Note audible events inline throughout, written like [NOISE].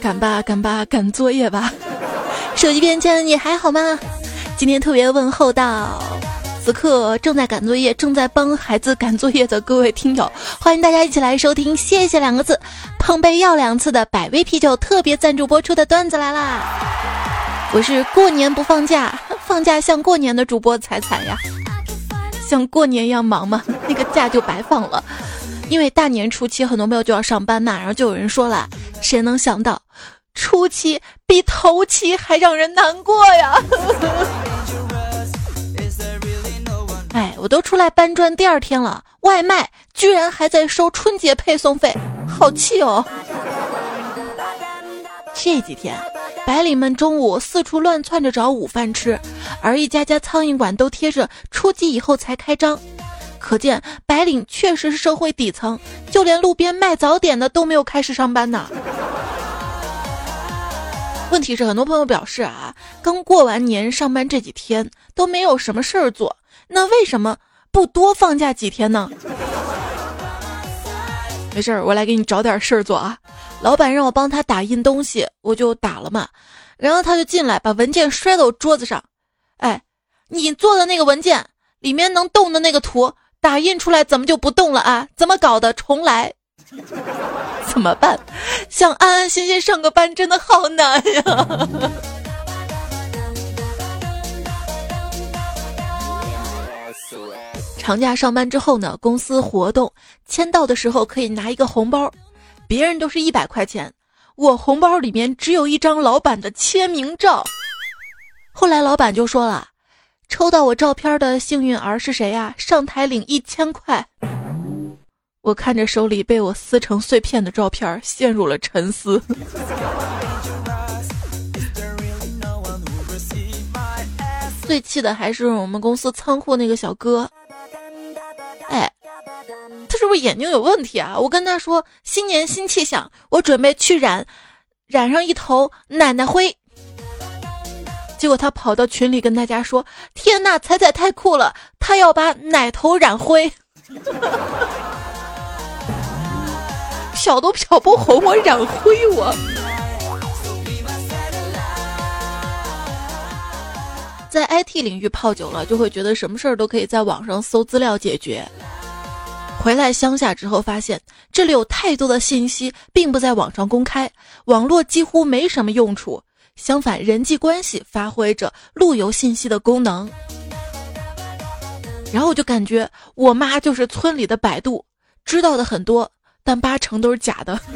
赶吧赶吧赶作业吧，手机边间你还好吗？今天特别问候到此刻正在赶作业、正在帮孩子赶作业的各位听友，欢迎大家一起来收听“谢谢”两个字，碰杯要两次的百威啤酒特别赞助播出的段子来啦！我是过年不放假，放假像过年的主播才惨呀，像过年一样忙吗？那个假就白放了。因为大年初七很多朋友就要上班嘛，然后就有人说了，谁能想到，初七比头七还让人难过呀？[LAUGHS] 哎，我都出来搬砖第二天了，外卖居然还在收春节配送费，好气哦！这几天，白领们中午四处乱窜着找午饭吃，而一家家苍蝇馆都贴着初几以后才开张。可见白领确实是社会底层，就连路边卖早点的都没有开始上班呢。问题是，很多朋友表示啊，刚过完年上班这几天都没有什么事儿做，那为什么不多放假几天呢？没事儿，我来给你找点事儿做啊。老板让我帮他打印东西，我就打了嘛。然后他就进来，把文件摔到桌子上。哎，你做的那个文件里面能动的那个图。打印出来怎么就不动了啊？怎么搞的？重来？[LAUGHS] 怎么办？想安安心心上个班真的好难呀！长假上班之后呢，公司活动签到的时候可以拿一个红包，别人都是一百块钱，我红包里面只有一张老板的签名照。后来老板就说了。抽到我照片的幸运儿是谁呀？上台领一千块。我看着手里被我撕成碎片的照片，陷入了沉思。最气的还是我们公司仓库那个小哥。哎，他是不是眼睛有问题啊？我跟他说新年新气象，我准备去染，染上一头奶奶灰。结果他跑到群里跟大家说：“天呐，彩彩太酷了，他要把奶头染灰，[LAUGHS] 漂都漂不红，我染灰我。”在 IT 领域泡久了，就会觉得什么事儿都可以在网上搜资料解决。回来乡下之后，发现这里有太多的信息并不在网上公开，网络几乎没什么用处。相反，人际关系发挥着路由信息的功能。然后我就感觉我妈就是村里的百度，知道的很多，但八成都是假的。[LAUGHS]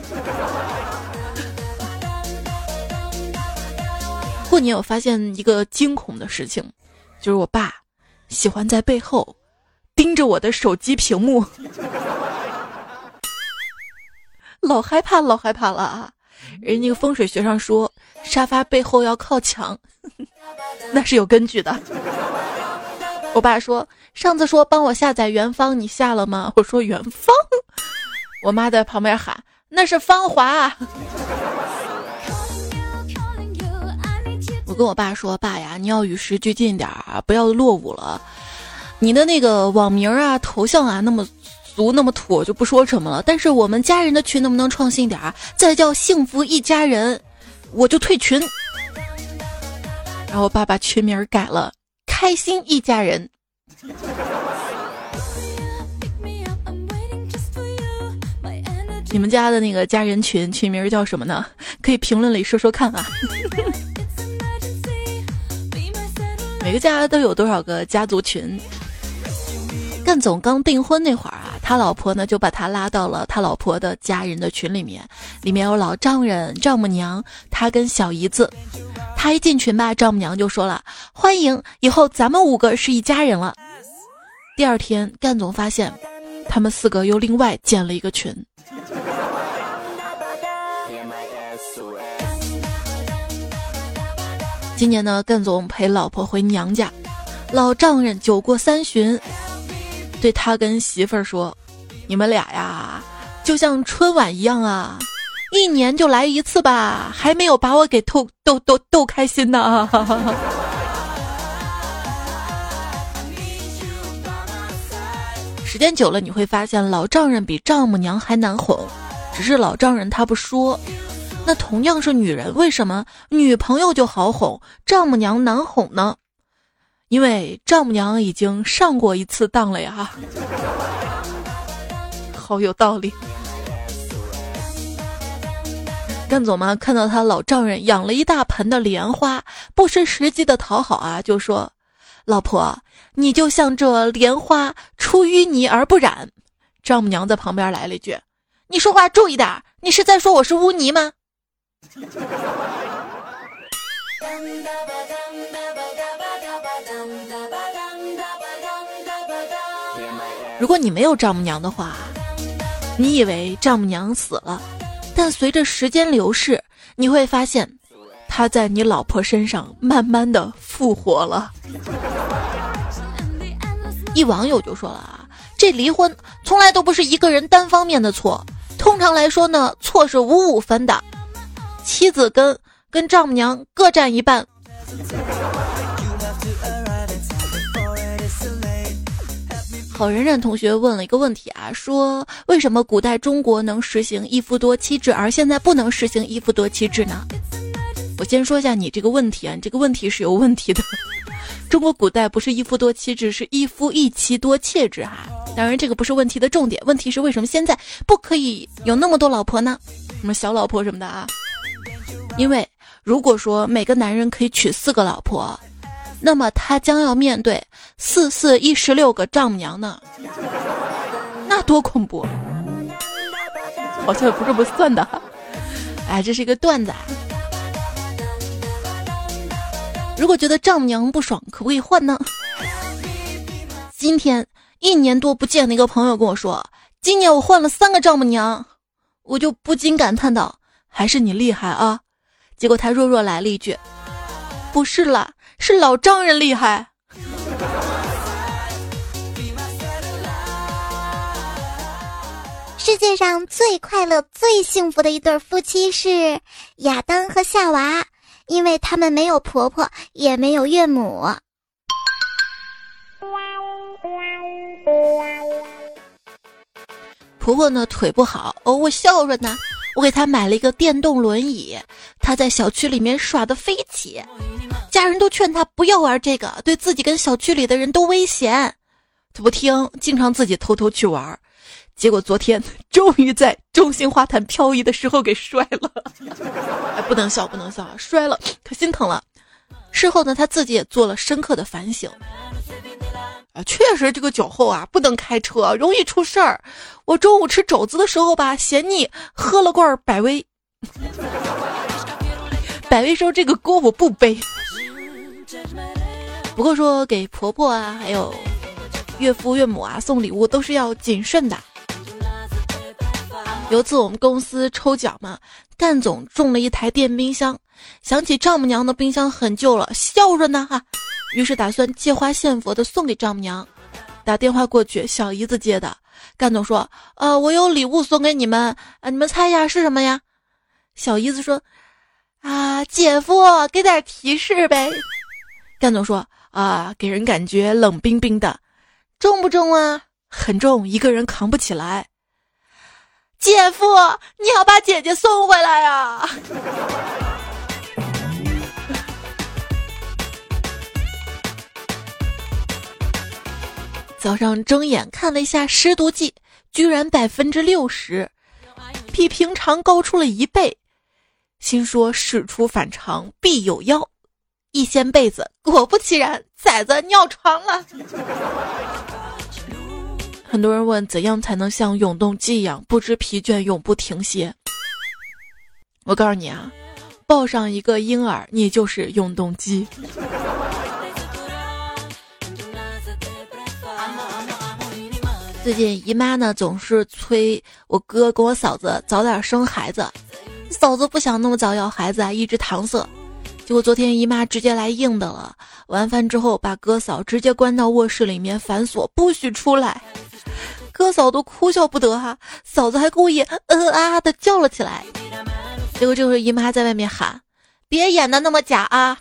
过年我发现一个惊恐的事情，就是我爸喜欢在背后盯着我的手机屏幕，老害怕，老害怕了啊！人那个风水学上说，沙发背后要靠墙，[LAUGHS] 那是有根据的。我爸说，上次说帮我下载元芳，你下了吗？我说元芳，我妈在旁边喊，那是芳华。[LAUGHS] 我跟我爸说，爸呀，你要与时俱进点儿，不要落伍了。你的那个网名啊、头像啊，那么。俗那么土，我就不说什么了。但是我们家人的群能不能创新点儿？再叫幸福一家人，我就退群。然后爸爸群名改了，开心一家人。你们家的那个家人群群名叫什么呢？可以评论里说说看啊。[LAUGHS] 每个家都有多少个家族群？干总刚订婚那会儿啊。他老婆呢，就把他拉到了他老婆的家人的群里面，里面有老丈人、丈母娘，他跟小姨子。他一进群吧，丈母娘就说了：“欢迎，以后咱们五个是一家人了。”第二天，干总发现，他们四个又另外建了一个群。今年呢，干总陪老婆回娘家，老丈人酒过三巡。对他跟媳妇儿说：“你们俩呀，就像春晚一样啊，一年就来一次吧，还没有把我给逗逗逗逗开心呢。[LAUGHS] ”时间久了，你会发现老丈人比丈母娘还难哄，只是老丈人他不说。那同样是女人，为什么女朋友就好哄，丈母娘难哄呢？因为丈母娘已经上过一次当了呀，[LAUGHS] 好有道理。干总嘛，看到他老丈人养了一大盆的莲花，不失时机的讨好啊，就说：“老婆，你就像这莲花，出淤泥而不染。”丈母娘在旁边来了一句：“你说话注意点，你是在说我是污泥吗？” [LAUGHS] 如果你没有丈母娘的话，你以为丈母娘死了，但随着时间流逝，你会发现，她在你老婆身上慢慢的复活了。[LAUGHS] 一网友就说了啊，这离婚从来都不是一个人单方面的错，通常来说呢，错是五五分的。妻子跟跟丈母娘各占一半。好人人同学问了一个问题啊，说为什么古代中国能实行一夫多妻制，而现在不能实行一夫多妻制呢？我先说一下你这个问题啊，你这个问题是有问题的。[LAUGHS] 中国古代不是一夫多妻制，是一夫一妻多妾制哈。当然这个不是问题的重点，问题是为什么现在不可以有那么多老婆呢？什么小老婆什么的啊？因为如果说每个男人可以娶四个老婆，那么他将要面对四四一十六个丈母娘呢，那多恐怖！好像也不这么算的，哎，这是一个段子。如果觉得丈母娘不爽，可不可以换呢？今天一年多不见的一个朋友跟我说，今年我换了三个丈母娘，我就不禁感叹道：“还是你厉害啊！”结果他弱弱来了一句：“不是啦，是老丈人厉害。”世界上最快乐、最幸福的一对夫妻是亚当和夏娃，因为他们没有婆婆，也没有岳母。婆婆呢，腿不好，哦，我孝顺呢。我给他买了一个电动轮椅，他在小区里面耍的飞起，家人都劝他不要玩这个，对自己跟小区里的人都危险。他不听，经常自己偷偷去玩，结果昨天 [LAUGHS] 终于在中心花坛漂移的时候给摔了。哎，不能笑，不能笑，摔了可心疼了。事后呢，他自己也做了深刻的反省。啊，确实这个酒后啊不能开车，容易出事儿。我中午吃肘子的时候吧，嫌腻，喝了罐百威。百威说这个锅我不背。不过说给婆婆啊，还有岳父岳母啊送礼物都是要谨慎的。有次我们公司抽奖嘛，干总中了一台电冰箱，想起丈母娘的冰箱很旧了，孝顺呢哈。于是打算借花献佛的送给丈母娘，打电话过去，小姨子接的。干总说：“呃，我有礼物送给你们，啊，你们猜一下是什么呀？”小姨子说：“啊，姐夫，给点提示呗。”干总说：“啊，给人感觉冷冰冰的，重不重啊？很重，一个人扛不起来。”姐夫，你要把姐姐送回来呀！早上睁眼看了一下湿度计，居然百分之六十，比平常高出了一倍。心说事出反常必有妖，一掀被子，果不其然，崽子尿床了。很多人问怎样才能像永动机一样不知疲倦、永不停歇？我告诉你啊，抱上一个婴儿，你就是永动机。最近姨妈呢总是催我哥跟我嫂子早点生孩子，嫂子不想那么早要孩子啊，一直搪塞。结果昨天姨妈直接来硬的了，晚饭之后把哥嫂直接关到卧室里面反锁，不许出来。哥嫂都哭笑不得哈，嫂子还故意呃啊的叫了起来。结果这会儿姨妈在外面喊：“别演的那么假啊！”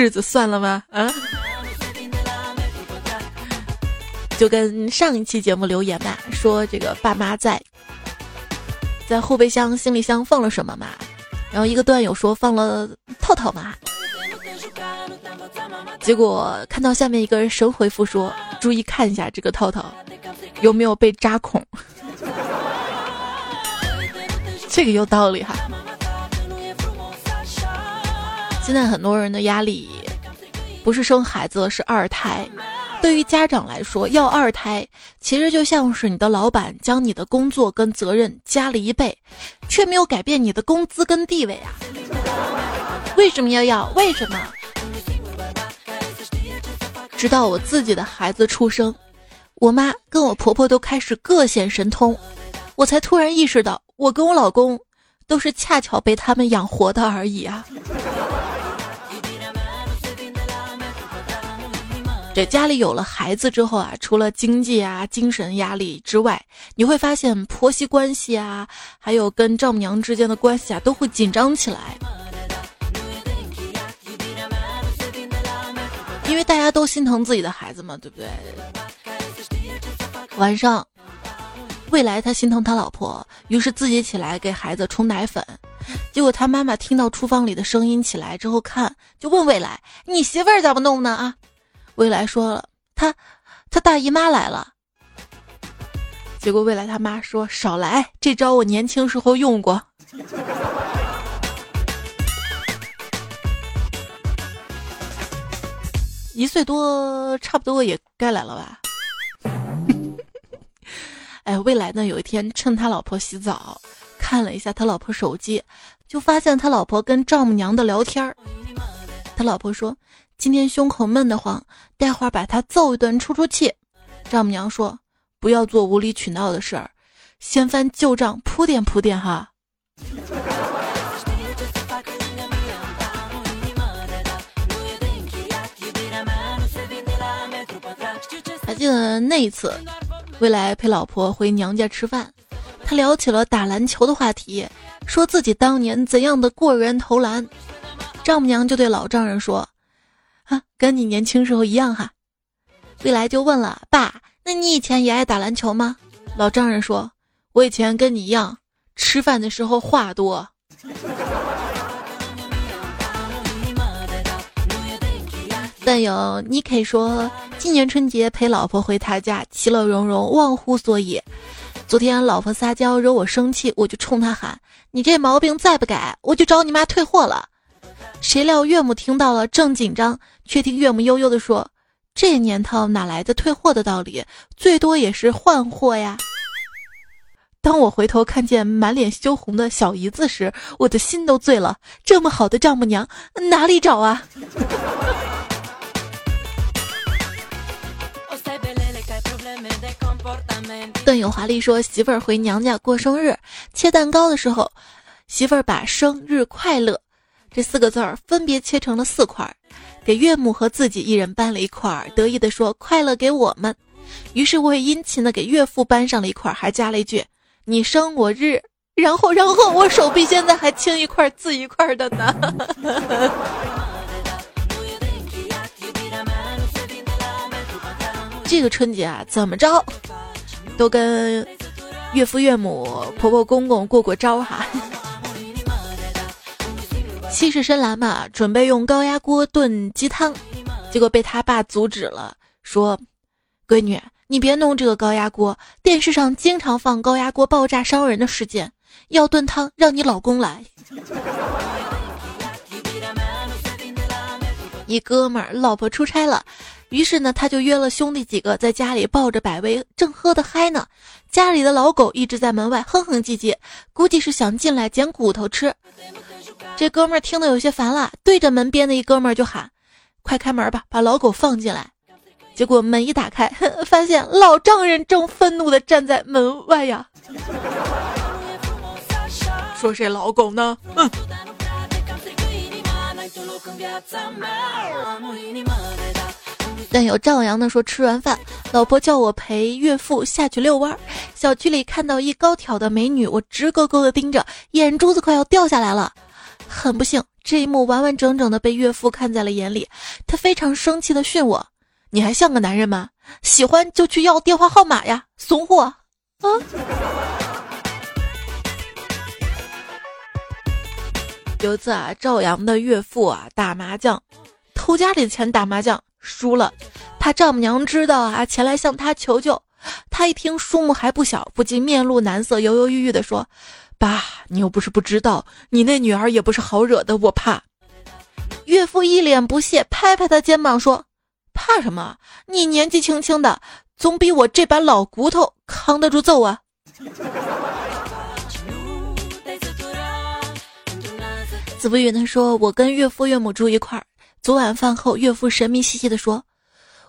日子算了吗？啊？就跟上一期节目留言嘛，说这个爸妈在在后备箱行李箱放了什么嘛，然后一个段友说放了套套嘛，结果看到下面一个人神回复说，注意看一下这个套套有没有被扎孔。[LAUGHS] 这个有道理哈。现在很多人的压力不是生孩子，是二胎。对于家长来说，要二胎其实就像是你的老板将你的工作跟责任加了一倍，却没有改变你的工资跟地位啊！为什么要要？为什么？直到我自己的孩子出生，我妈跟我婆婆都开始各显神通，我才突然意识到，我跟我老公都是恰巧被他们养活的而已啊！家里有了孩子之后啊，除了经济啊、精神压力之外，你会发现婆媳关系啊，还有跟丈母娘之间的关系啊，都会紧张起来。因为大家都心疼自己的孩子嘛，对不对？晚上，未来他心疼他老婆，于是自己起来给孩子冲奶粉。结果他妈妈听到厨房里的声音起来之后看，就问未来：“你媳妇儿怎么弄呢？”啊，未来说了：“他，他大姨妈来了。”结果未来他妈说：“少来，这招我年轻时候用过。”一岁多，差不多也该来了吧。[LAUGHS] 哎，未来呢？有一天趁他老婆洗澡，看了一下他老婆手机，就发现他老婆跟丈母娘的聊天儿。他老婆说：“今天胸口闷得慌，待会儿把他揍一顿出出气。”丈母娘说：“不要做无理取闹的事儿，先翻旧账铺垫铺垫哈。”还记得那一次，未来陪老婆回娘家吃饭，他聊起了打篮球的话题，说自己当年怎样的过人投篮。丈母娘就对老丈人说：“，跟你年轻时候一样哈。”未来就问了：“爸，那你以前也爱打篮球吗？”老丈人说：“我以前跟你一样，吃饭的时候话多。”但有你可以说。今年春节陪老婆回他家，其乐融融，忘乎所以。昨天老婆撒娇惹我生气，我就冲他喊：“你这毛病再不改，我就找你妈退货了。”谁料岳母听到了正紧张，却听岳母悠悠地说：“这年头哪来的退货的道理？最多也是换货呀。”当我回头看见满脸羞红的小姨子时，我的心都醉了。这么好的丈母娘哪里找啊？[LAUGHS] 邓友华丽说：“媳妇儿回娘家过生日，切蛋糕的时候，媳妇儿把‘生日快乐’这四个字儿分别切成了四块，给岳母和自己一人搬了一块儿，得意的说：‘快乐给我们。’于是我也殷勤的给岳父搬上了一块，还加了一句：‘你生我日。’然后，然后我手臂现在还青一块紫一块的呢。这个春节啊，怎么着？”都跟岳父岳母、婆婆公公过过招哈。气势深蓝嘛，准备用高压锅炖鸡汤，结果被他爸阻止了，说：“闺女，你别弄这个高压锅，电视上经常放高压锅爆炸伤人的事件，要炖汤让你老公来。” [LAUGHS] 一哥们儿老婆出差了。于是呢，他就约了兄弟几个在家里抱着百威，正喝得嗨呢。家里的老狗一直在门外哼哼唧唧，估计是想进来捡骨头吃。这哥们儿听得有些烦了，对着门边的一哥们儿就喊：“快开门吧，把老狗放进来。”结果门一打开，[LAUGHS] 发现老丈人正愤怒地站在门外呀，说：“谁老狗呢？”嗯。但有赵阳的说，吃完饭，老婆叫我陪岳父下去遛弯儿。小区里看到一高挑的美女，我直勾勾的盯着，眼珠子快要掉下来了。很不幸，这一幕完完整整的被岳父看在了眼里，他非常生气的训我：“你还像个男人吗？喜欢就去要电话号码呀，怂货啊！有一次啊，赵阳的岳父啊打麻将，偷家里的钱打麻将输了，他丈母娘知道啊，前来向他求救。他一听数目还不小，不禁面露难色，犹犹豫豫地说：“爸，你又不是不知道，你那女儿也不是好惹的，我怕。”岳父一脸不屑，拍拍他肩膀说：“怕什么？你年纪轻轻的，总比我这把老骨头扛得住揍啊！”子不语他说：“我跟岳父岳母住一块儿，昨晚饭后，岳父神秘兮兮地说。”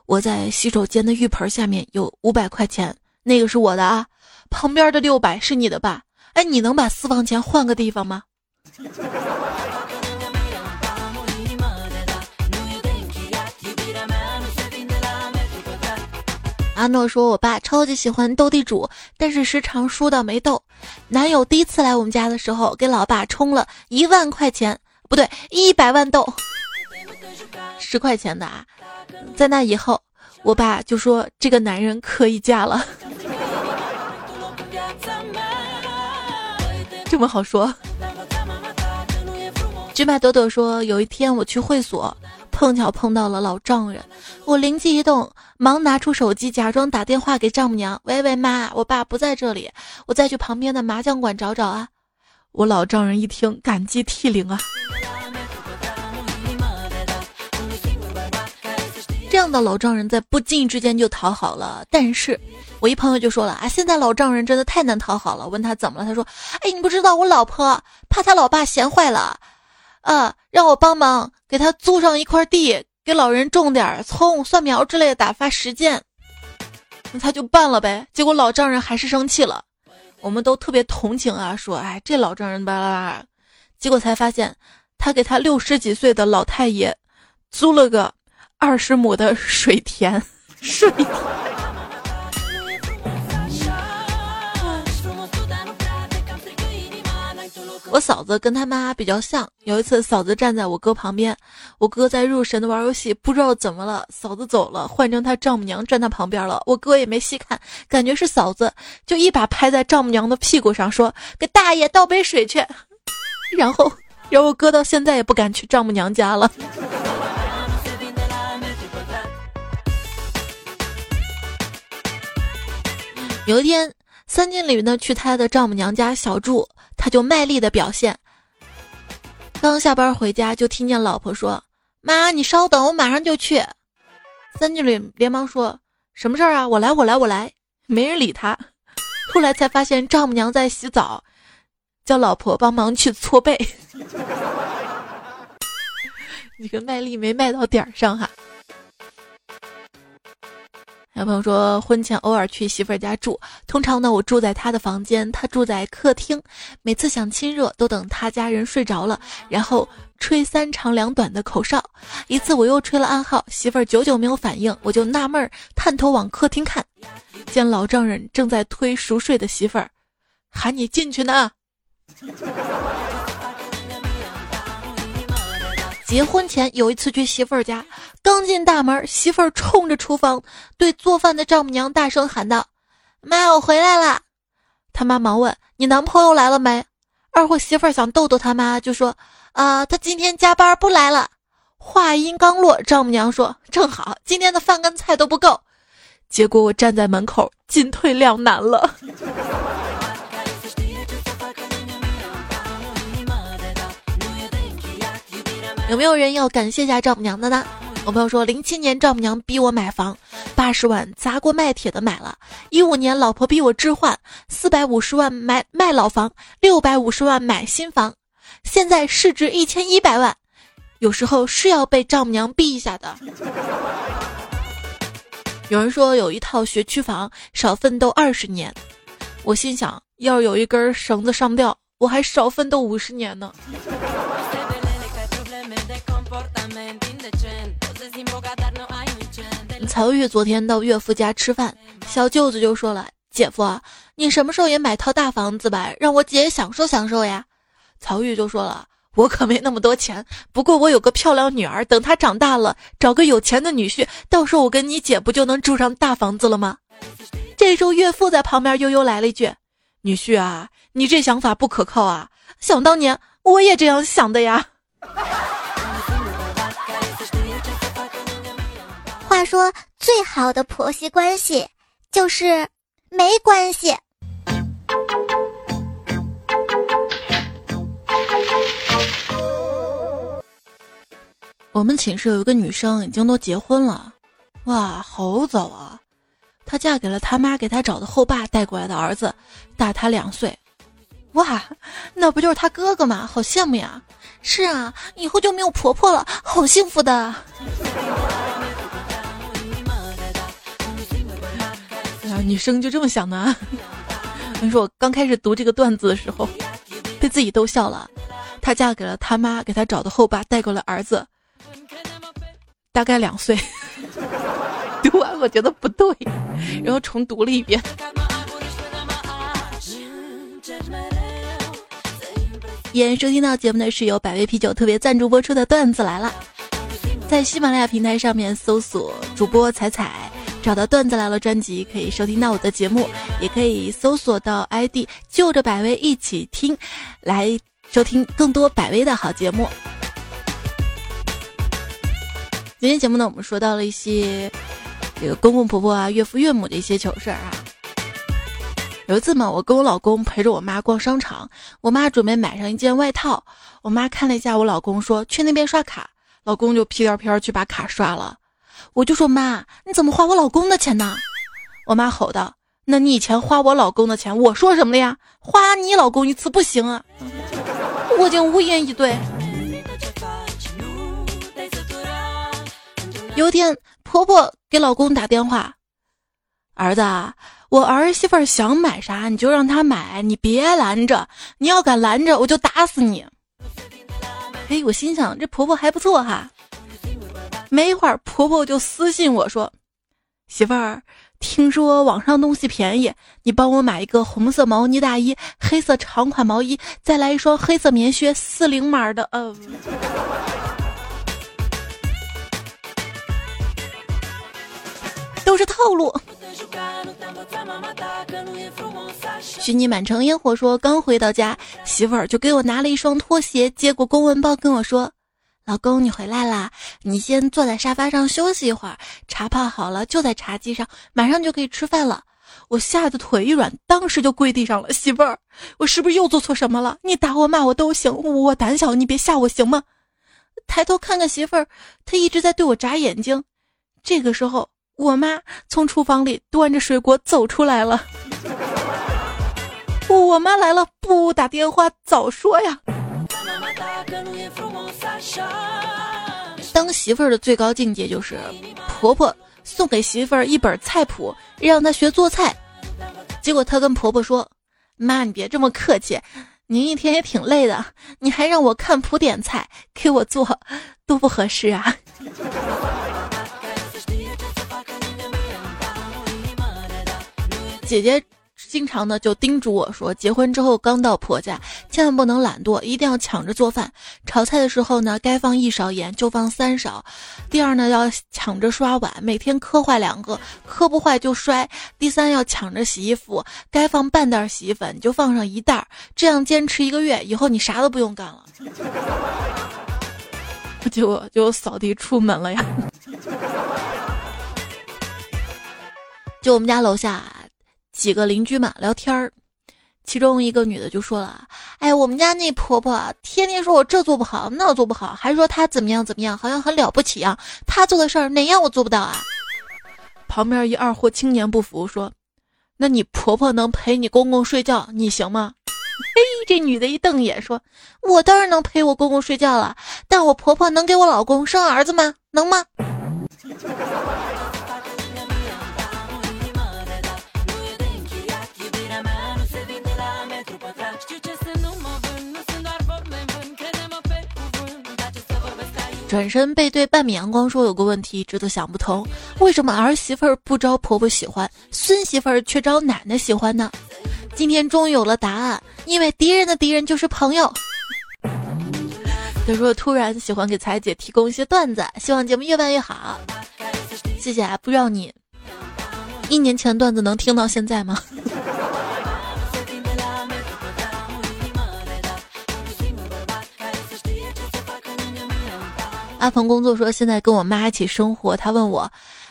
我在洗手间的浴盆下面有五百块钱，那个是我的啊，旁边的六百是你的吧？哎，你能把私房钱换个地方吗？阿诺说：“我爸超级喜欢斗地主，但是时常输到没斗。男友第一次来我们家的时候，给老爸充了一万块钱，不对，一百万斗，十块钱的啊。”在那以后，我爸就说这个男人可以嫁了。这么好说？芝麻朵朵说，有一天我去会所，碰巧碰到了老丈人，我灵机一动，忙拿出手机，假装打电话给丈母娘：“喂喂妈，我爸不在这里，我再去旁边的麻将馆找找啊。”我老丈人一听，感激涕零啊。这样的老丈人在不经意之间就讨好了，但是我一朋友就说了啊，现在老丈人真的太难讨好了。问他怎么了，他说：“哎，你不知道我老婆怕他老爸闲坏了，啊，让我帮忙给他租上一块地，给老人种点葱、蒜苗之类的，打发时间。”那他就办了呗。结果老丈人还是生气了，我们都特别同情啊，说：“哎，这老丈人巴拉巴拉。”结果才发现，他给他六十几岁的老太爷租了个。二十亩的水田，水田。我嫂子跟他妈比较像。有一次，嫂子站在我哥旁边，我哥在入神的玩游戏，不知道怎么了，嫂子走了，换成他丈母娘站他旁边了。我哥也没细看，感觉是嫂子，就一把拍在丈母娘的屁股上，说：“给大爷倒杯水去。”然后，然后我哥到现在也不敢去丈母娘家了。有一天，三经理呢去他的丈母娘家小住，他就卖力的表现。刚下班回家，就听见老婆说：“妈，你稍等，我马上就去。”三经理连忙说：“什么事儿啊？我来，我来，我来。”没人理他。后来才发现丈母娘在洗澡，叫老婆帮忙去搓背。[LAUGHS] 你个卖力没卖到点儿上哈。男朋友说，婚前偶尔去媳妇儿家住，通常呢我住在她的房间，她住在客厅。每次想亲热，都等她家人睡着了，然后吹三长两短的口哨。一次我又吹了暗号，媳妇儿久久没有反应，我就纳闷儿，探头往客厅看，见老丈人正在推熟睡的媳妇儿，喊你进去呢。结婚前有一次去媳妇儿家，刚进大门，媳妇儿冲着厨房对做饭的丈母娘大声喊道：“妈，我回来了。”他妈忙问：“你男朋友来了没？”二货媳妇儿想逗逗他妈，就说：“啊，他今天加班不来了。”话音刚落，丈母娘说：“正好，今天的饭跟菜都不够。”结果我站在门口，进退两难了。有没有人要感谢一下丈母娘的呢？我朋友说，零七年丈母娘逼我买房，八十万砸锅卖铁的买了；一五年老婆逼我置换，四百五十万买卖老房，六百五十万买新房，现在市值一千一百万。有时候是要被丈母娘逼一下的。有人说有一套学区房少奋斗二十年，我心想，要是有一根绳子上吊，我还少奋斗五十年呢。曹玉昨天到岳父家吃饭，小舅子就说了：“姐夫，你什么时候也买套大房子吧，让我姐享受享受呀？”曹玉就说了：“我可没那么多钱，不过我有个漂亮女儿，等她长大了，找个有钱的女婿，到时候我跟你姐不就能住上大房子了吗？这时候岳父在旁边悠悠来了一句：“女婿啊，你这想法不可靠啊！想当年我也这样想的呀。”话说，最好的婆媳关系就是没关系。我们寝室有一个女生，已经都结婚了，哇，好早啊！她嫁给了他妈给她找的后爸带过来的儿子，大她两岁，哇，那不就是她哥哥吗？好羡慕呀！是啊，以后就没有婆婆了，好幸福的。女生就这么想的。你 [LAUGHS] 说我刚开始读这个段子的时候，被自己逗笑了。她嫁给了他妈给她找的后爸带过来儿子。大概两岁，[LAUGHS] 读完我觉得不对，然后重读了一遍。依然收听到节目的是由百威啤酒特别赞助播出的段子来了，在喜马拉雅平台上面搜索主播彩彩，找到段子来了专辑可以收听到我的节目，也可以搜索到 ID 就着百威一起听，来收听更多百威的好节目。今天节目呢，我们说到了一些这个公公婆婆啊、岳父岳母的一些糗事儿啊。有一次嘛，我跟我老公陪着我妈逛商场，我妈准备买上一件外套，我妈看了一下我老公，说去那边刷卡，老公就屁颠屁颠去把卡刷了。我就说妈，你怎么花我老公的钱呢？我妈吼道：“那你以前花我老公的钱，我说什么了呀？花你老公一次不行啊！”我竟无言以对。有天，婆婆给老公打电话：“儿子，我儿媳妇想买啥你就让她买，你别拦着。你要敢拦着，我就打死你。”嘿，我心想这婆婆还不错哈。没一会儿，婆婆就私信我说：“媳妇儿，听说网上东西便宜，你帮我买一个红色毛呢大衣、黑色长款毛衣，再来一双黑色棉靴，四零码的。”嗯。[LAUGHS] 都是套路。许你满城烟火说，刚回到家，媳妇儿就给我拿了一双拖鞋，接过公文包跟我说：“老公，你回来啦，你先坐在沙发上休息一会儿，茶泡好了就在茶几上，马上就可以吃饭了。”我吓得腿一软，当时就跪地上了。媳妇儿，我是不是又做错什么了？你打我骂我都行，我胆小，你别吓我行吗？抬头看看媳妇儿，她一直在对我眨眼睛。这个时候。我妈从厨房里端着水果走出来了。[LAUGHS] 我妈来了，不打电话早说呀。当媳妇儿的最高境界就是婆婆送给媳妇儿一本菜谱，让她学做菜。结果她跟婆婆说：“妈，你别这么客气，您一天也挺累的，你还让我看谱点菜，给我做，多不合适啊。[LAUGHS] ”姐姐经常呢就叮嘱我说，结婚之后刚到婆家，千万不能懒惰，一定要抢着做饭。炒菜的时候呢，该放一勺盐就放三勺。第二呢，要抢着刷碗，每天磕坏两个，磕不坏就摔。第三，要抢着洗衣服，该放半袋洗衣粉就放上一袋。这样坚持一个月以后，你啥都不用干了。结果就扫地出门了呀。就我们家楼下。几个邻居嘛聊天儿，其中一个女的就说了：“哎，我们家那婆婆天天说我这做不好，那做不好，还说她怎么样怎么样，好像很了不起样。她做的事儿哪样我做不到啊？”旁边一二货青年不服说：“那你婆婆能陪你公公睡觉，你行吗？”嘿，这女的一瞪眼说：“我当然能陪我公公睡觉了，但我婆婆能给我老公生儿子吗？能吗？”转身背对半米阳光说：“有个问题一直都想不通，为什么儿媳妇儿不招婆婆喜欢，孙媳妇儿却招奶奶喜欢呢？今天终于有了答案，因为敌人的敌人就是朋友。”他说突然喜欢给彩姐提供一些段子，希望节目越办越好。谢谢啊，不知道你一年前段子能听到现在吗？阿鹏工作说现在跟我妈一起生活，他问我。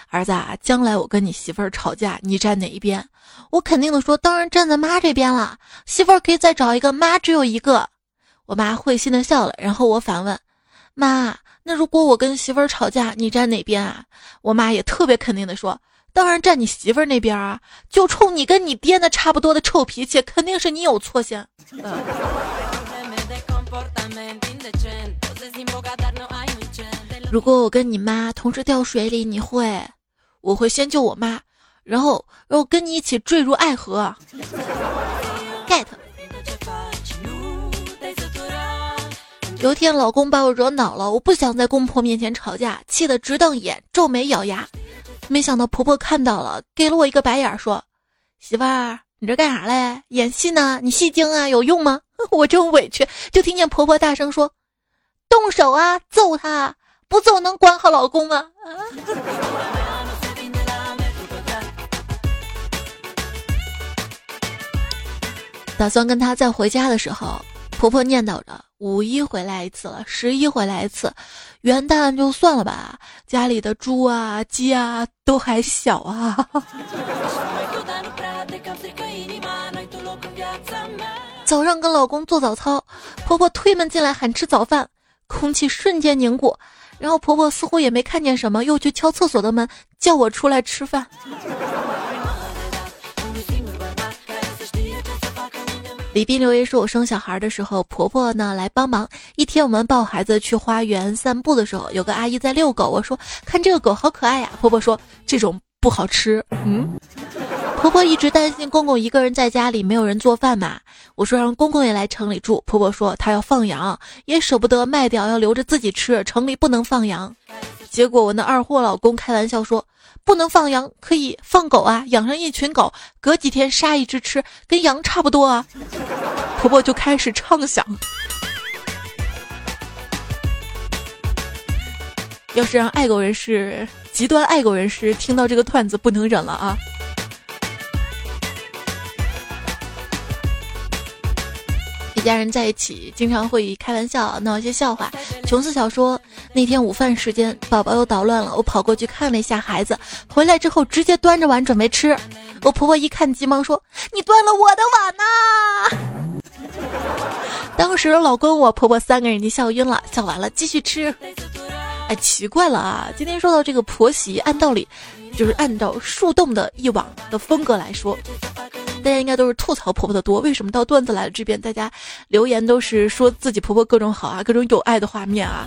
儿子啊，将来我跟你媳妇儿吵架，你站哪一边？我肯定的说，当然站在妈这边了。媳妇儿可以再找一个，妈只有一个。我妈会心的笑了，然后我反问：妈，那如果我跟媳妇儿吵架，你站哪边啊？我妈也特别肯定的说：当然站你媳妇儿那边啊！就冲你跟你爹那差不多的臭脾气，肯定是你有错先。嗯 [LAUGHS] 如果我跟你妈同时掉水里，你会？我会先救我妈，然后然后跟你一起坠入爱河。get。有一天老公把我惹恼了，我不想在公婆面前吵架，气得直瞪眼，皱眉咬牙。没想到婆婆看到了，给了我一个白眼，说：“媳妇儿，你这干啥嘞？演戏呢？你戏精啊？有用吗？” [LAUGHS] 我真委屈，就听见婆婆大声说：“动手啊，揍他！不走能管好老公吗？”打算跟他再回家的时候，婆婆念叨着：“五一回来一次了，十一回来一次，元旦就算了吧。家里的猪啊、鸡啊都还小啊。[LAUGHS] ”早上跟老公做早操，婆婆推门进来喊吃早饭，空气瞬间凝固。然后婆婆似乎也没看见什么，又去敲厕所的门，叫我出来吃饭。李斌留言说：“我生小孩的时候，婆婆呢来帮忙。一天，我们抱孩子去花园散步的时候，有个阿姨在遛狗。我说：看这个狗好可爱呀。婆婆说：这种不好吃。嗯，婆婆一直担心公公一个人在家里没有人做饭嘛。我说让公公也来城里住。婆婆说她要放羊，也舍不得卖掉，要留着自己吃。城里不能放羊。结果我那二货老公开玩笑说。”不能放羊，可以放狗啊！养上一群狗，隔几天杀一只吃，跟羊差不多啊！婆婆就开始畅想，要是让爱狗人士、极端爱狗人士听到这个段子，不能忍了啊！一家人在一起，经常会开玩笑，闹一些笑话。琼斯小说那天午饭时间，宝宝又捣乱了，我跑过去看了一下孩子，回来之后直接端着碗准备吃。我婆婆一看，急忙说：“你端了我的碗呐！” [LAUGHS] 当时老公我婆婆三个人就笑晕了，笑完了继续吃。哎，奇怪了啊！今天说到这个婆媳，按道理就是按照树洞的一网的风格来说。大家应该都是吐槽婆婆的多，为什么到段子来了这边，大家留言都是说自己婆婆各种好啊，各种有爱的画面啊？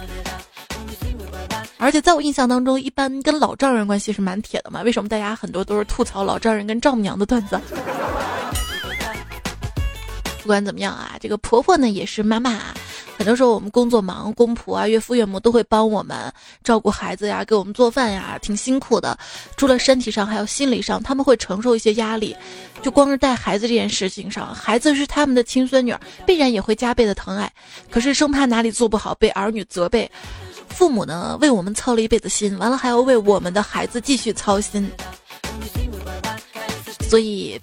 而且在我印象当中，一般跟老丈人关系是蛮铁的嘛，为什么大家很多都是吐槽老丈人跟丈母娘的段子？不管怎么样啊，这个婆婆呢也是妈妈。很多时候我们工作忙，公婆啊、岳父岳母都会帮我们照顾孩子呀，给我们做饭呀，挺辛苦的。除了身体上，还有心理上，他们会承受一些压力。就光是带孩子这件事情上，孩子是他们的亲孙女，必然也会加倍的疼爱。可是生怕哪里做不好被儿女责备，父母呢为我们操了一辈子心，完了还要为我们的孩子继续操心。所以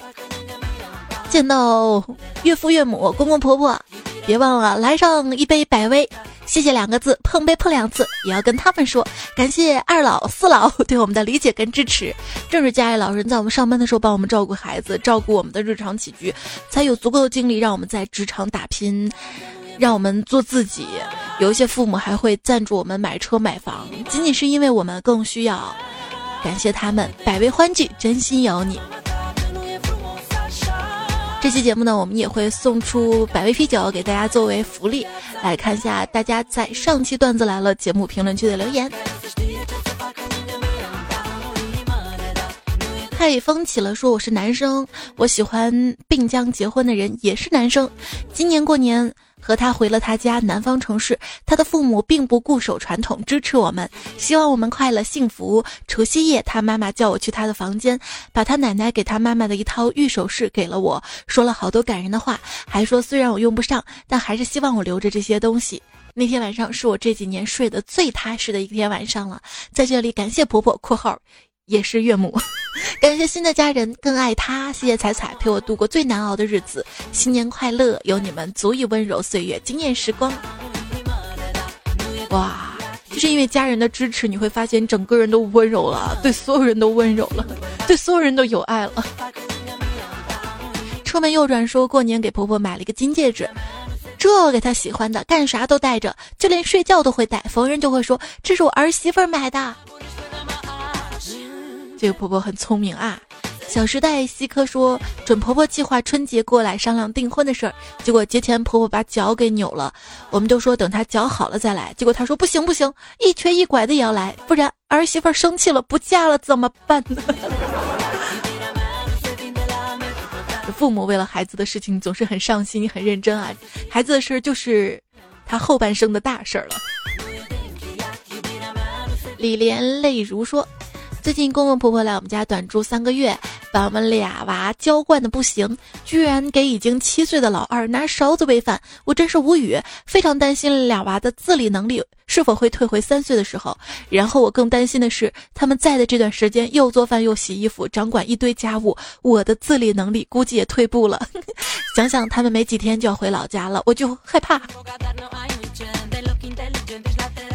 见到岳父岳母、公公婆婆。别忘了来上一杯百威，谢谢两个字，碰杯碰两次，也要跟他们说感谢二老四老对我们的理解跟支持。正是家里老人在我们上班的时候帮我们照顾孩子，照顾我们的日常起居，才有足够的精力让我们在职场打拼，让我们做自己。有一些父母还会赞助我们买车买房，仅仅是因为我们更需要。感谢他们，百味欢聚，真心有你。这期节目呢，我们也会送出百威啤酒给大家作为福利。来看一下大家在上期段子来了节目评论区的留言。太风起了，说我是男生，我喜欢并将结婚的人也是男生。今年过年。和他回了他家南方城市，他的父母并不固守传统，支持我们，希望我们快乐幸福。除夕夜，他妈妈叫我去他的房间，把他奶奶给他妈妈的一套玉首饰给了我，说了好多感人的话，还说虽然我用不上，但还是希望我留着这些东西。那天晚上是我这几年睡得最踏实的一天晚上了，在这里感谢婆婆（括号也是岳母），[LAUGHS] 感谢新的家人，更爱他。谢谢彩彩陪我度过最难熬的日子，新年快乐！有你们足以温柔岁月，惊艳时光。哇，就是因为家人的支持，你会发现整个人都温柔了，对所有人都温柔了，对所有人都有爱了。车门右转说过年给婆婆买了一个金戒指，这给她喜欢的，干啥都戴着，就连睡觉都会戴。逢人就会说这是我儿媳妇买的。这个婆婆很聪明啊。小时代西科说准婆婆计划春节过来商量订婚的事儿，结果节前婆婆把脚给扭了，我们都说等她脚好了再来，结果她说不行不行，一瘸一拐的也要来，不然儿媳妇生气了不嫁了怎么办呢？[LAUGHS] 父母为了孩子的事情总是很上心、很认真啊！孩子的事儿就是他后半生的大事儿了。李莲泪如说：“最近公公婆婆来我们家短住三个月。”把我们俩娃娇惯的不行，居然给已经七岁的老二拿勺子喂饭，我真是无语，非常担心俩娃的自理能力是否会退回三岁的时候。然后我更担心的是，他们在的这段时间又做饭又洗衣服，掌管一堆家务，我的自理能力估计也退步了。[LAUGHS] 想想他们没几天就要回老家了，我就害怕。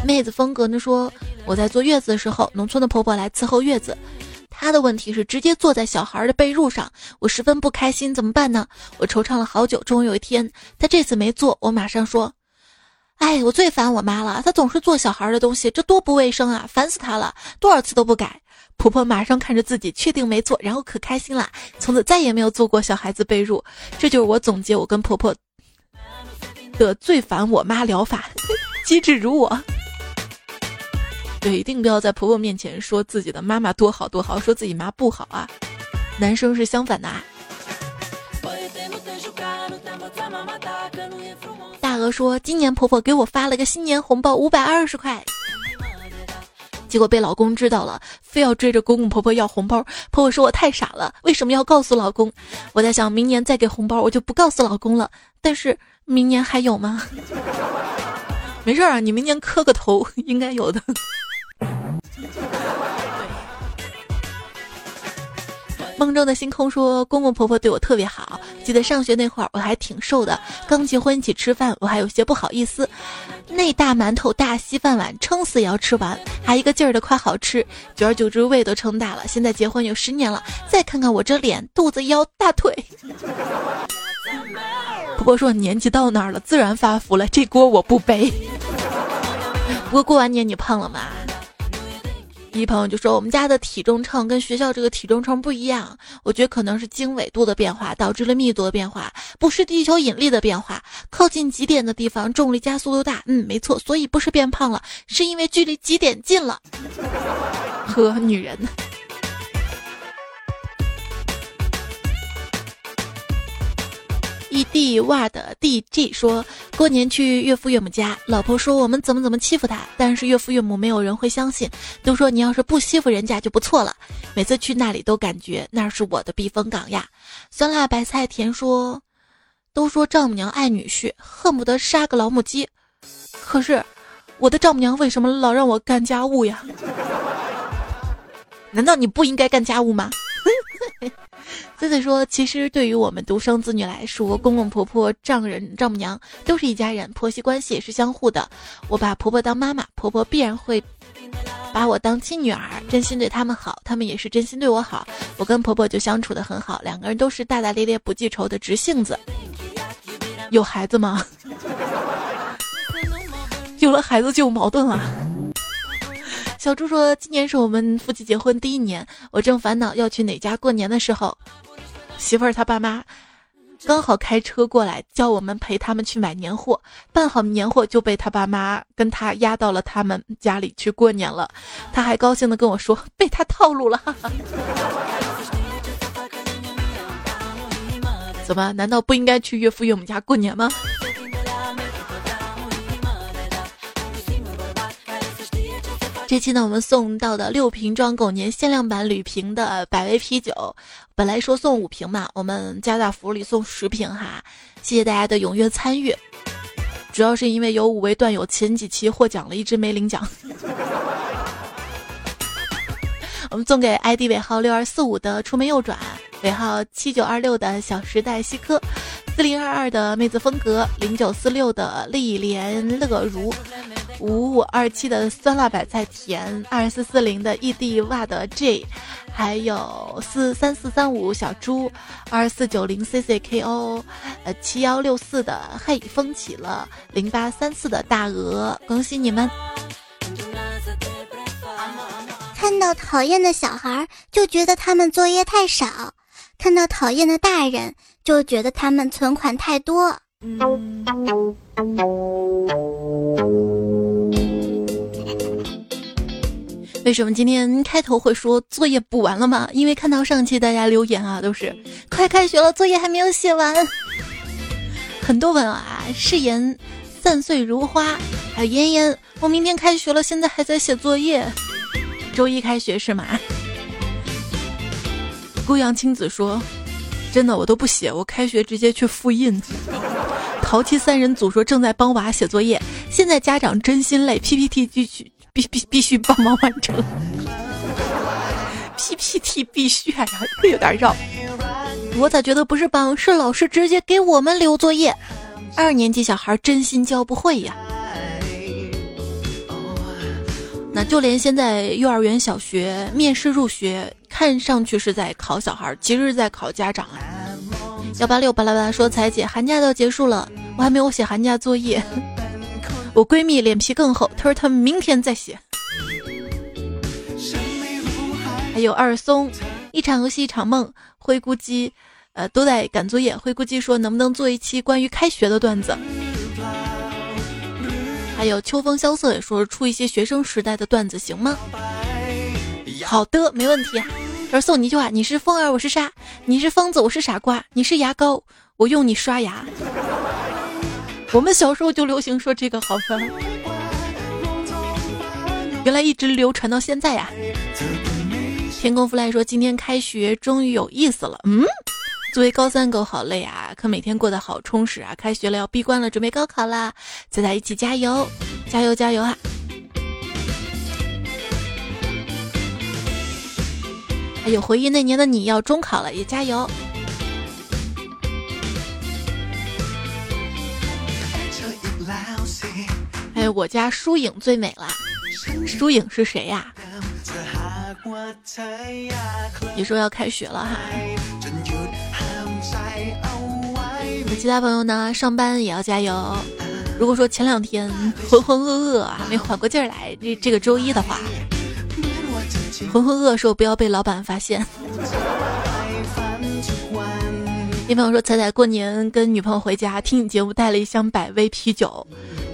妹子风格呢说，我在坐月子的时候，农村的婆婆来伺候月子。她的问题是直接坐在小孩的被褥上，我十分不开心，怎么办呢？我惆怅了好久，终于有一天，她这次没坐，我马上说：“哎，我最烦我妈了，她总是坐小孩的东西，这多不卫生啊，烦死她了，多少次都不改。”婆婆马上看着自己，确定没错，然后可开心了，从此再也没有坐过小孩子被褥。这就是我总结我跟婆婆的最烦我妈疗法，[LAUGHS] 机智如我。对，一定不要在婆婆面前说自己的妈妈多好多好，说自己妈不好啊。男生是相反的啊。大鹅说，今年婆婆给我发了个新年红包五百二十块，结果被老公知道了，非要追着公公婆婆要红包。婆婆说我太傻了，为什么要告诉老公？我在想，明年再给红包，我就不告诉老公了。但是明年还有吗？[LAUGHS] 没事啊，你明年磕个头，应该有的。梦中的星空说：“公公婆婆对我特别好。记得上学那会儿，我还挺瘦的。刚结婚一起吃饭，我还有些不好意思。那大馒头、大稀饭碗，撑死也要吃完，还一个劲儿的夸好吃。久而久之，胃都撑大了。现在结婚有十年了，再看看我这脸、肚子、腰、大腿。不过说年纪到那儿了，自然发福了，这锅我不背。不过过完年你胖了吗？”一朋友就说：“我们家的体重秤跟学校这个体重秤不一样，我觉得可能是经纬度的变化导致了密度的变化，不是地球引力的变化。靠近极点的地方重力加速度大，嗯，没错，所以不是变胖了，是因为距离极点近了。[LAUGHS] 呵，女人。”弟娃的 D G 说过年去岳父岳母家，老婆说我们怎么怎么欺负他，但是岳父岳母没有人会相信，都说你要是不欺负人家就不错了。每次去那里都感觉那是我的避风港呀。酸辣白菜甜说，都说丈母娘爱女婿，恨不得杀个老母鸡，可是我的丈母娘为什么老让我干家务呀？难道你不应该干家务吗？子子说：“其实对于我们独生子女来说，公公婆婆、丈人、丈母娘都是一家人，婆媳关系也是相互的。我把婆婆当妈妈，婆婆必然会把我当亲女儿，真心对他们好，他们也是真心对我好。我跟婆婆就相处的很好，两个人都是大大咧咧、不记仇的直性子。有孩子吗？[LAUGHS] 有了孩子就有矛盾了。”小猪说：“今年是我们夫妻结婚第一年，我正烦恼要去哪家过年的时候，媳妇儿她爸妈刚好开车过来，叫我们陪他们去买年货。办好年货就被他爸妈跟他压到了他们家里去过年了。他还高兴的跟我说，被他套路了。[LAUGHS] 怎么？难道不应该去岳父岳母家过年吗？”这期呢，我们送到的六瓶装狗年限量版铝瓶的百威啤酒，本来说送五瓶嘛，我们加大福利送十瓶哈，谢谢大家的踊跃参与。主要是因为有五位段友前几期获奖了，一直没领奖。我们送给 ID 尾号六二四五的出门右转，尾号七九二六的小时代西科，四零二二的妹子风格，零九四六的丽莲乐如，五五二七的酸辣白菜甜，二四四零的异地袜的 J，还有四三四三五小猪，二四九零 C C K O，呃七幺六四的嘿风起了，零八三四的大鹅，恭喜你们！看到讨厌的小孩，就觉得他们作业太少；看到讨厌的大人，就觉得他们存款太多。为什么今天开头会说作业补完了吗？因为看到上期大家留言啊，都是快开学了，作业还没有写完。很多文啊，誓言散碎如花，还有妍妍，我明天开学了，现在还在写作业。周一开学是吗？孤阳青子说：“真的，我都不写，我开学直接去复印。”淘气三人组说：“正在帮娃写作业，现在家长真心累，PPT 必须必必必须帮忙完成。PPT 必须哎呀，这有点绕。我咋觉得不是帮，是老师直接给我们留作业？二年级小孩真心教不会呀。”那就连现在幼儿园、小学面试入学，看上去是在考小孩，其实是在考家长啊。幺八六巴拉巴拉说：“彩姐，寒假都要结束了，我还没有写寒假作业。[LAUGHS] 我闺蜜脸皮更厚，她说她明天再写。”还有二松，一场游戏一场梦，灰姑鸡，呃，都在赶作业。灰姑鸡说：“能不能做一期关于开学的段子？”还有秋风萧瑟也说出一些学生时代的段子行吗？好的，没问题。而送你一句话：你是风儿，我是沙；你是疯子，我是傻瓜；你是牙膏，我用你刷牙。我们小时候就流行说这个，好吧？原来一直流传到现在呀。天空弗莱说今天开学终于有意思了，嗯。作为高三狗好累啊，可每天过得好充实啊！开学了要闭关了，准备高考啦，咱俩一起加油，加油加油啊！还有回忆那年的你要中考了，也加油！还有我家疏影最美了，疏影是谁呀？你说要开学了哈。其他朋友呢？上班也要加油。如果说前两天浑浑噩噩啊，没缓过劲儿来，这这个周一的话，浑浑噩时候不要被老板发现。一朋友说：“彩彩过年跟女朋友回家听你节目，带了一箱百威啤酒。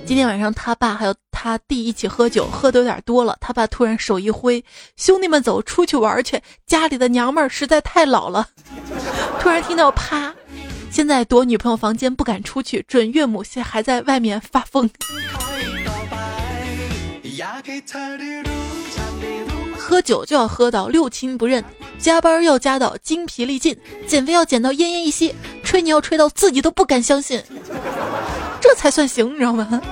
今天晚上他爸还有他弟一起喝酒，喝的有点多了。他爸突然手一挥，兄弟们走出去玩去，家里的娘们儿实在太老了。突然听到啪。”现在躲女朋友房间不敢出去，准岳母现还在外面发疯。喝酒就要喝到六亲不认，加班要加到精疲力尽，减肥要减到奄奄一息，吹牛要吹到自己都不敢相信，这才算行，你知道吗？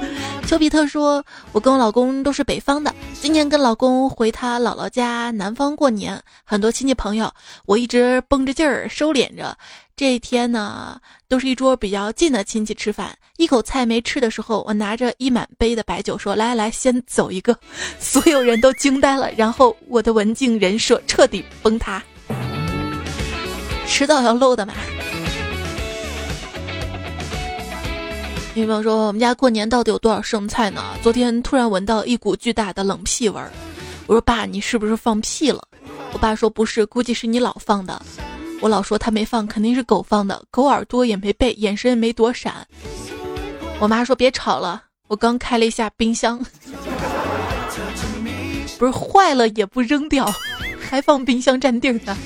丘比特说：“我跟我老公都是北方的，今年跟老公回他姥姥家南方过年，很多亲戚朋友，我一直绷着劲儿收敛着。”这一天呢，都是一桌比较近的亲戚吃饭，一口菜没吃的时候，我拿着一满杯的白酒说：“来来，先走一个。”所有人都惊呆了，然后我的文静人设彻底崩塌。迟早要漏的嘛。女朋友说：“我们家过年到底有多少剩菜呢？”昨天突然闻到一股巨大的冷屁味儿，我说：“爸，你是不是放屁了？”我爸说：“不是，估计是你老放的。”我老说他没放，肯定是狗放的。狗耳朵也没背，眼神也没躲闪。我妈说别吵了，我刚开了一下冰箱，不是坏了也不扔掉，还放冰箱占地儿呢。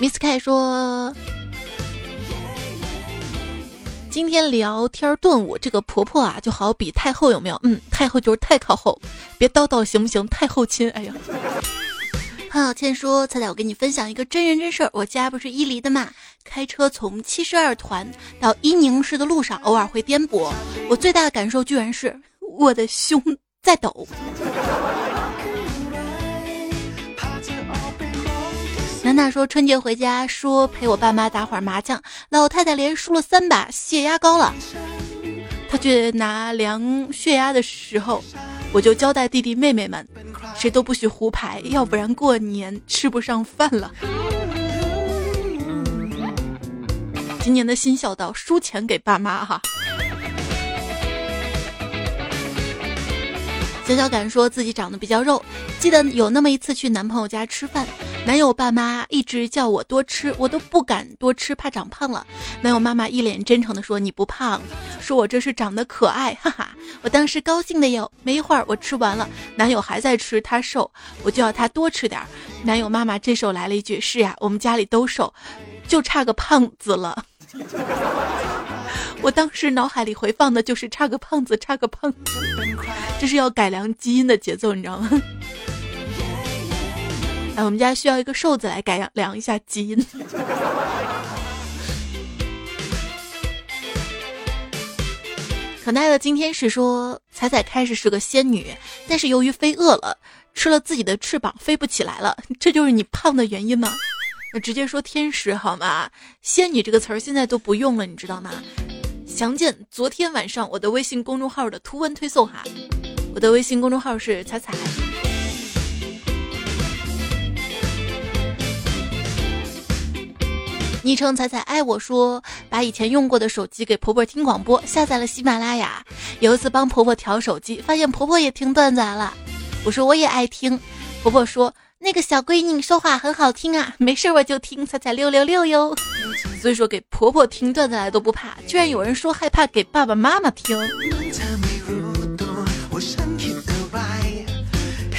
Miss K 说，今天聊天顿悟，这个婆婆啊就好比太后有没有？嗯，太后就是太靠后，别叨叨行不行？太后亲，哎呀。潘小倩说：“彩彩，我给你分享一个真人真事儿。我家不是伊犁的嘛，开车从七十二团到伊宁市的路上，偶尔会颠簸。我最大的感受居然是我的胸在抖。”楠楠说：“春节回家，说陪我爸妈打会儿麻将，老太太连输了三把，血压高了。他去拿量血压的时候，我就交代弟弟妹妹们，谁都不许胡牌，要不然过年吃不上饭了。今年的新孝道，输钱给爸妈哈。”小小敢说自己长得比较肉，记得有那么一次去男朋友家吃饭。男友爸妈一直叫我多吃，我都不敢多吃，怕长胖了。男友妈妈一脸真诚地说：“你不胖，说我这是长得可爱。”哈哈，我当时高兴的哟。没一会儿我吃完了，男友还在吃，他瘦，我就要他多吃点。男友妈妈这时候来了一句：“是呀，我们家里都瘦，就差个胖子了。[LAUGHS] ”我当时脑海里回放的就是差个胖子，差个胖子，这是要改良基因的节奏，你知道吗？[LAUGHS] 哎，我们家需要一个瘦子来改良一下基因。[LAUGHS] 可奈的今天是说彩彩开始是个仙女，但是由于飞饿了，吃了自己的翅膀飞不起来了，[LAUGHS] 这就是你胖的原因吗？那直接说天使好吗？仙女这个词儿现在都不用了，你知道吗？详见昨天晚上我的微信公众号的图文推送哈，我的微信公众号是彩彩。昵称彩彩爱我说，把以前用过的手机给婆婆听广播，下载了喜马拉雅。有一次帮婆婆调手机，发现婆婆也听段子来了。我说我也爱听，婆婆说那个小闺女说话很好听啊，没事我就听彩彩六六六哟。所以说给婆婆听段子来都不怕，居然有人说害怕给爸爸妈妈听。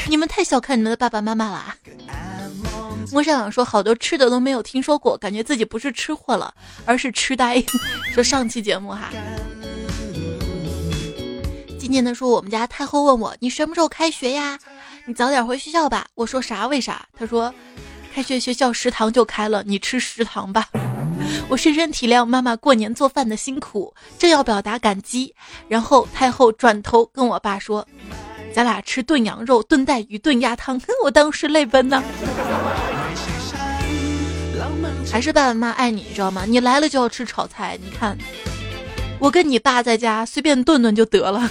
你们太小看你们的爸爸妈妈了。莫少阳说：“好多吃的都没有听说过，感觉自己不是吃货了，而是痴呆。”说上期节目哈，今年的说我们家太后问我：“你什么时候开学呀？你早点回学校吧。”我说：“啥？为啥？”他说：“开学学校食堂就开了，你吃食堂吧。[LAUGHS] ”我深深体谅妈妈过年做饭的辛苦，正要表达感激，然后太后转头跟我爸说：“咱俩吃炖羊肉、炖带鱼、炖鸭汤。[LAUGHS] ”我当时泪奔呐。还是爸爸妈妈爱你，知道吗？你来了就要吃炒菜。你看，我跟你爸在家随便炖炖就得了。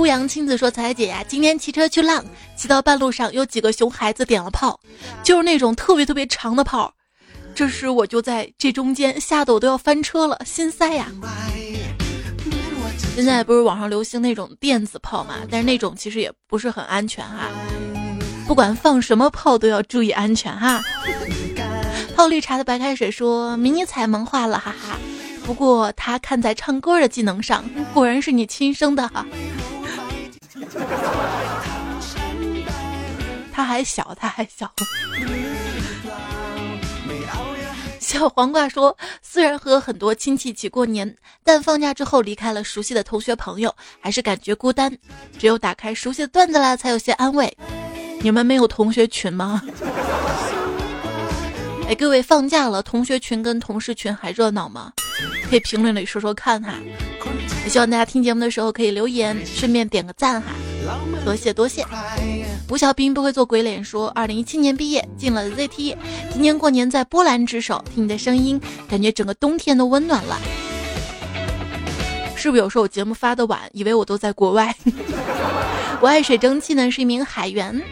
孤阳亲自说：“彩姐呀，今天骑车去浪，骑到半路上有几个熊孩子点了炮，就是那种特别特别长的炮。这时我就在这中间，吓得我都要翻车了，心塞呀。”现在不是网上流行那种电子炮嘛？但是那种其实也不是很安全哈。不管放什么炮都要注意安全哈。泡绿茶的白开水说：“迷你彩萌化了，哈哈。”不过他看在唱歌的技能上，果然是你亲生的哈。他还小，他还小。小黄瓜说：“虽然和很多亲戚一起过年，但放假之后离开了熟悉的同学朋友，还是感觉孤单。只有打开熟悉的段子啦，才有些安慰。你们没有同学群吗？哎，各位放假了，同学群跟同事群还热闹吗？可以评论里说说看哈。也希望大家听节目的时候可以留言，顺便点个赞哈。多谢多谢。”吴小兵不会做鬼脸，说二零一七年毕业进了 ZT，今年过年在波兰值守，听你的声音，感觉整个冬天都温暖了。是不是有时候我节目发的晚，以为我都在国外？[LAUGHS] 我爱水蒸气呢，是一名海员。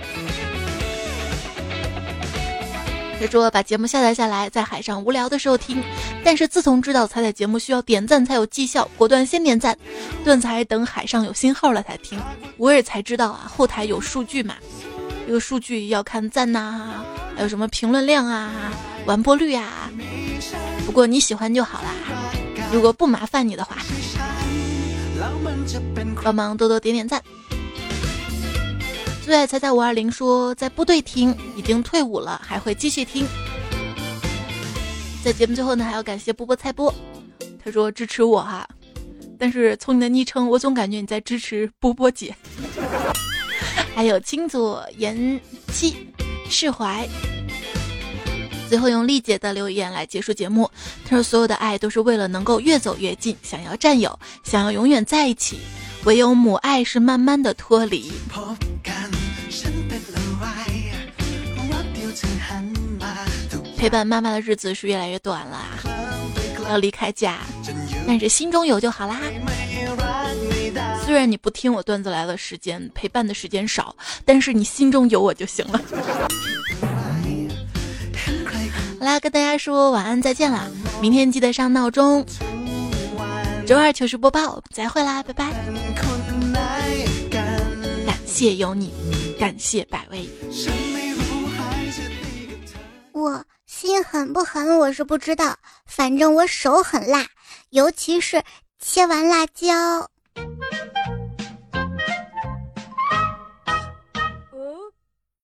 他说把节目下载下来，在海上无聊的时候听。但是自从知道彩彩节目需要点赞才有绩效，果断先点赞，断才等海上有信号了才听。我也才知道啊，后台有数据嘛，这个数据要看赞呐，还有什么评论量啊、完播率啊。不过你喜欢就好啦，如果不麻烦你的话，帮忙多多点点赞。最爱彩彩五二零说在部队听，已经退伍了，还会继续听。在节目最后呢，还要感谢波波菜波，他说支持我哈，但是从你的昵称，我总感觉你在支持波波姐。[LAUGHS] 还有青左言七释怀。最后用丽姐的留言来结束节目。他说：“所有的爱都是为了能够越走越近，想要占有，想要永远在一起。唯有母爱是慢慢的脱离。”陪伴妈妈的日子是越来越短了，要离开家，但是心中有就好啦。虽然你不听我段子来了时间，陪伴的时间少，但是你心中有我就行了。[LAUGHS] 好啦，跟大家说晚安，再见啦！明天记得上闹钟。周二糗事播报，我们再会啦，拜拜！感谢有你，感谢百味。我心狠不狠，我是不知道，反正我手很辣，尤其是切完辣椒。